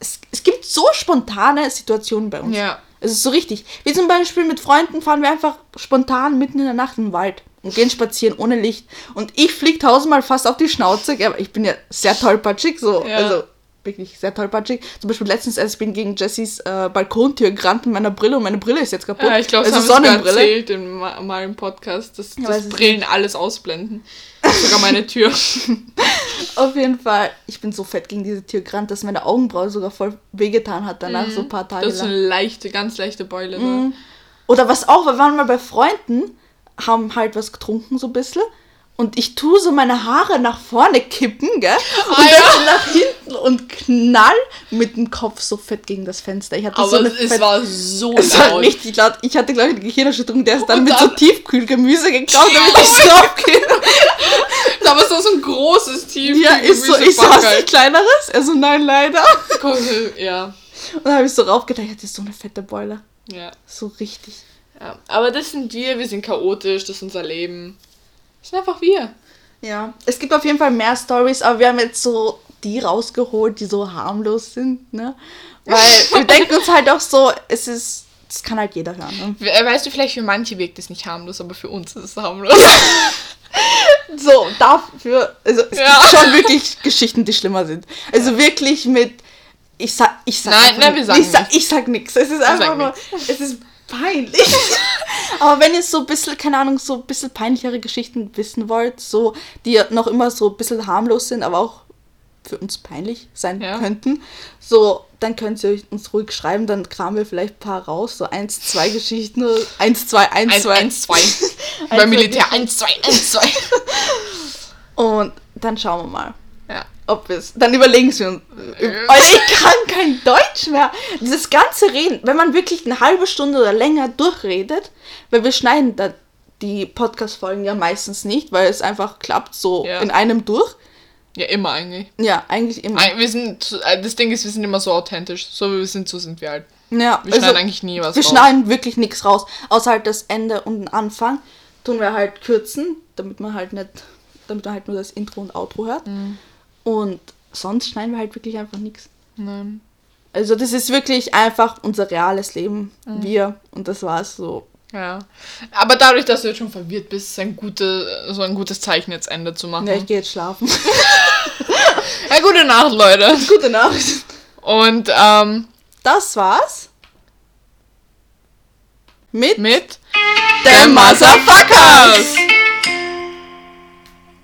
S2: es, es gibt so spontane Situationen bei uns.
S1: Ja.
S2: Es ist so richtig. Wie zum Beispiel mit Freunden fahren wir einfach spontan mitten in der Nacht in den Wald und gehen spazieren ohne Licht. Und ich flieg tausendmal fast auf die Schnauze, aber ich bin ja sehr tollpatschig, so.
S1: Ja.
S2: Also wirklich sehr tollpatschig. Zum Beispiel letztens bin ich gegen Jessys äh, Balkontür gerannt mit meiner Brille und meine Brille ist jetzt kaputt.
S1: Ja, ich glaube, das
S2: also
S1: haben sogar erzählt in ma- im Podcast, dass,
S2: Ja,
S1: dass Brillen alles ausblenden. [LAUGHS] Sogar meine Tür. [LAUGHS]
S2: Auf jeden Fall, ich bin so fett gegen diese Tür gerannt, dass meine Augenbraue sogar voll wehgetan hat danach, so ein paar Tage
S1: Mhm. Das ist eine leichte, ganz leichte Beule.
S2: Mhm. Oder was auch, wir waren mal bei Freunden, haben halt was getrunken so ein bisschen. Und ich tue so meine Haare nach vorne kippen, gell? Und
S1: Ah,
S2: dann
S1: ja.
S2: so nach hinten und knall mit dem Kopf so fett gegen das Fenster. Ich hatte
S1: Aber
S2: so eine
S1: es
S2: fett-
S1: war so
S2: es war
S1: laut.
S2: richtig laut. Ich hatte, glaube ich, eine Gehirnerschütterung. Der ist dann
S1: Und
S2: mit so
S1: dann-
S2: Tiefkühlgemüse geklaut, [LAUGHS] damit ich so.
S1: Aber es war so ein großes Tief.
S2: Ja, ist so. Ich du ein kleineres? Er so, nein, leider.
S1: Ja.
S2: Und dann habe ich so raufgedacht, das ist so eine fette Beule.
S1: ja.
S2: So richtig.
S1: Ja. Aber das sind wir, wir sind chaotisch, das ist unser Leben. Das sind einfach wir.
S2: Ja, es gibt auf jeden Fall mehr Stories, aber wir haben jetzt so die rausgeholt, die so harmlos sind, ne? Weil [LAUGHS] wir denken uns halt auch so, es ist, das kann halt jeder hören, ne?
S1: Äh, Weißt du, vielleicht für manche wirkt es nicht harmlos, aber für uns ist es harmlos. [LAUGHS]
S2: So, dafür, also es
S1: Ja.
S2: gibt schon wirklich Geschichten, die schlimmer sind. Also wirklich mit, ich sag, ich sag,
S1: Nein, nein, wir sagen
S2: ich sag,
S1: nichts.
S2: ich sag nix. Es ist einfach nur, es ist peinlich. [LAUGHS] Aber wenn ihr so ein bisschen, keine Ahnung, so ein bisschen peinlichere Geschichten wissen wollt, so, die noch immer so ein bisschen harmlos sind, aber auch für uns peinlich sein
S1: Ja.
S2: könnten, so, dann könnt ihr uns ruhig schreiben, dann kramen wir vielleicht ein paar raus, so eins, zwei Geschichten, eins, zwei, eins,
S1: Eins,
S2: zwei.
S1: eins, zwei.
S2: Ein, [LAUGHS]
S1: Beim Militär eins, zwei, eins, zwei.
S2: Und dann schauen wir mal. Ob es. Dann überlegen wir uns. Alter, ich kann kein Deutsch mehr. Dieses ganze Reden, wenn man wirklich eine halbe Stunde oder länger durchredet, weil wir schneiden da die Podcast-Folgen ja meistens nicht, weil es einfach klappt so
S1: Ja.
S2: in einem durch.
S1: Ja, immer eigentlich.
S2: Ja, eigentlich immer.
S1: Wir sind, äh, das Ding ist, wir sind immer so authentisch. So wie wir sind, so sind wir halt.
S2: ja,
S1: Wir schneiden eigentlich nie was
S2: Wir
S1: raus.
S2: schneiden wirklich nichts raus, außer halt das Ende und den Anfang. Tun wir halt kürzen, damit man halt nicht, damit man halt nur das Intro und Outro hört.
S1: Mhm.
S2: Und sonst schneiden wir halt wirklich einfach nichts.
S1: Nein.
S2: Also das ist wirklich einfach unser reales Leben.
S1: Mhm.
S2: Wir. Und das war's so.
S1: Ja. Aber dadurch, dass du jetzt schon verwirrt bist, ist ein gute, so ein gutes Zeichen, jetzt Ende zu machen.
S2: Ja, ich gehe jetzt schlafen. [LAUGHS]
S1: Ja, gute Nacht, Leute.
S2: Gute Nacht.
S1: Und ähm,
S2: Das war's. Mit
S1: mit
S2: den
S1: Motherfuckers!